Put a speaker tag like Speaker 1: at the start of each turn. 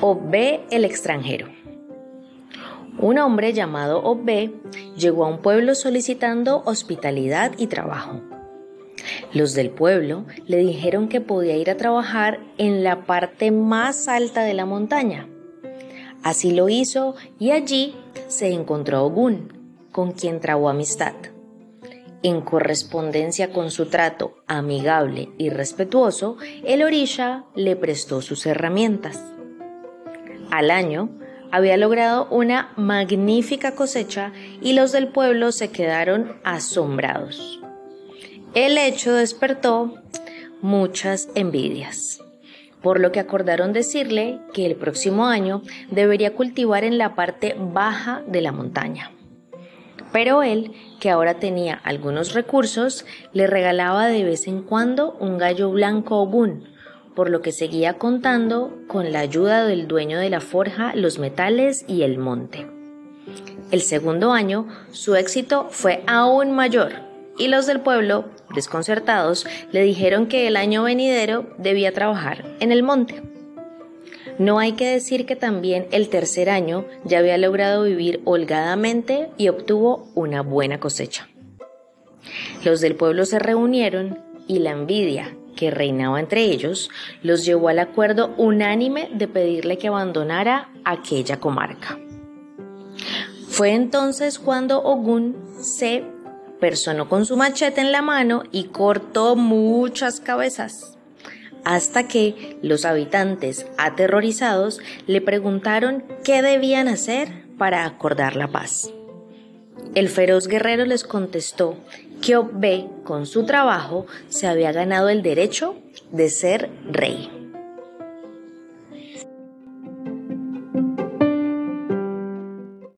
Speaker 1: Obbe el extranjero. Un hombre llamado Obbe llegó a un pueblo solicitando hospitalidad y trabajo. Los del pueblo le dijeron que podía ir a trabajar en la parte más alta de la montaña. Así lo hizo y allí se encontró Ogun, con quien trabó amistad. En correspondencia con su trato amigable y respetuoso, el orisha le prestó sus herramientas. Al año, había logrado una magnífica cosecha y los del pueblo se quedaron asombrados. El hecho despertó muchas envidias, por lo que acordaron decirle que el próximo año debería cultivar en la parte baja de la montaña. Pero él, que ahora tenía algunos recursos, le regalaba de vez en cuando un gallo blanco Ogun, por lo que seguía contando con la ayuda del dueño de la forja, los metales y el monte. El segundo año su éxito fue aún mayor y los del pueblo, desconcertados, le dijeron que el año venidero debía trabajar en el monte. No hay que decir que también el tercer año ya había logrado vivir holgadamente y obtuvo una buena cosecha. Los del pueblo se reunieron y la envidia que reinaba entre ellos, los llevó al acuerdo unánime de pedirle que abandonara aquella comarca. Fue entonces cuando Ogun se personó con su machete en la mano y cortó muchas cabezas, hasta que los habitantes, aterrorizados, le preguntaron qué debían hacer para acordar la paz. El feroz guerrero les contestó que Obbe, con su trabajo, se había ganado el derecho de ser rey.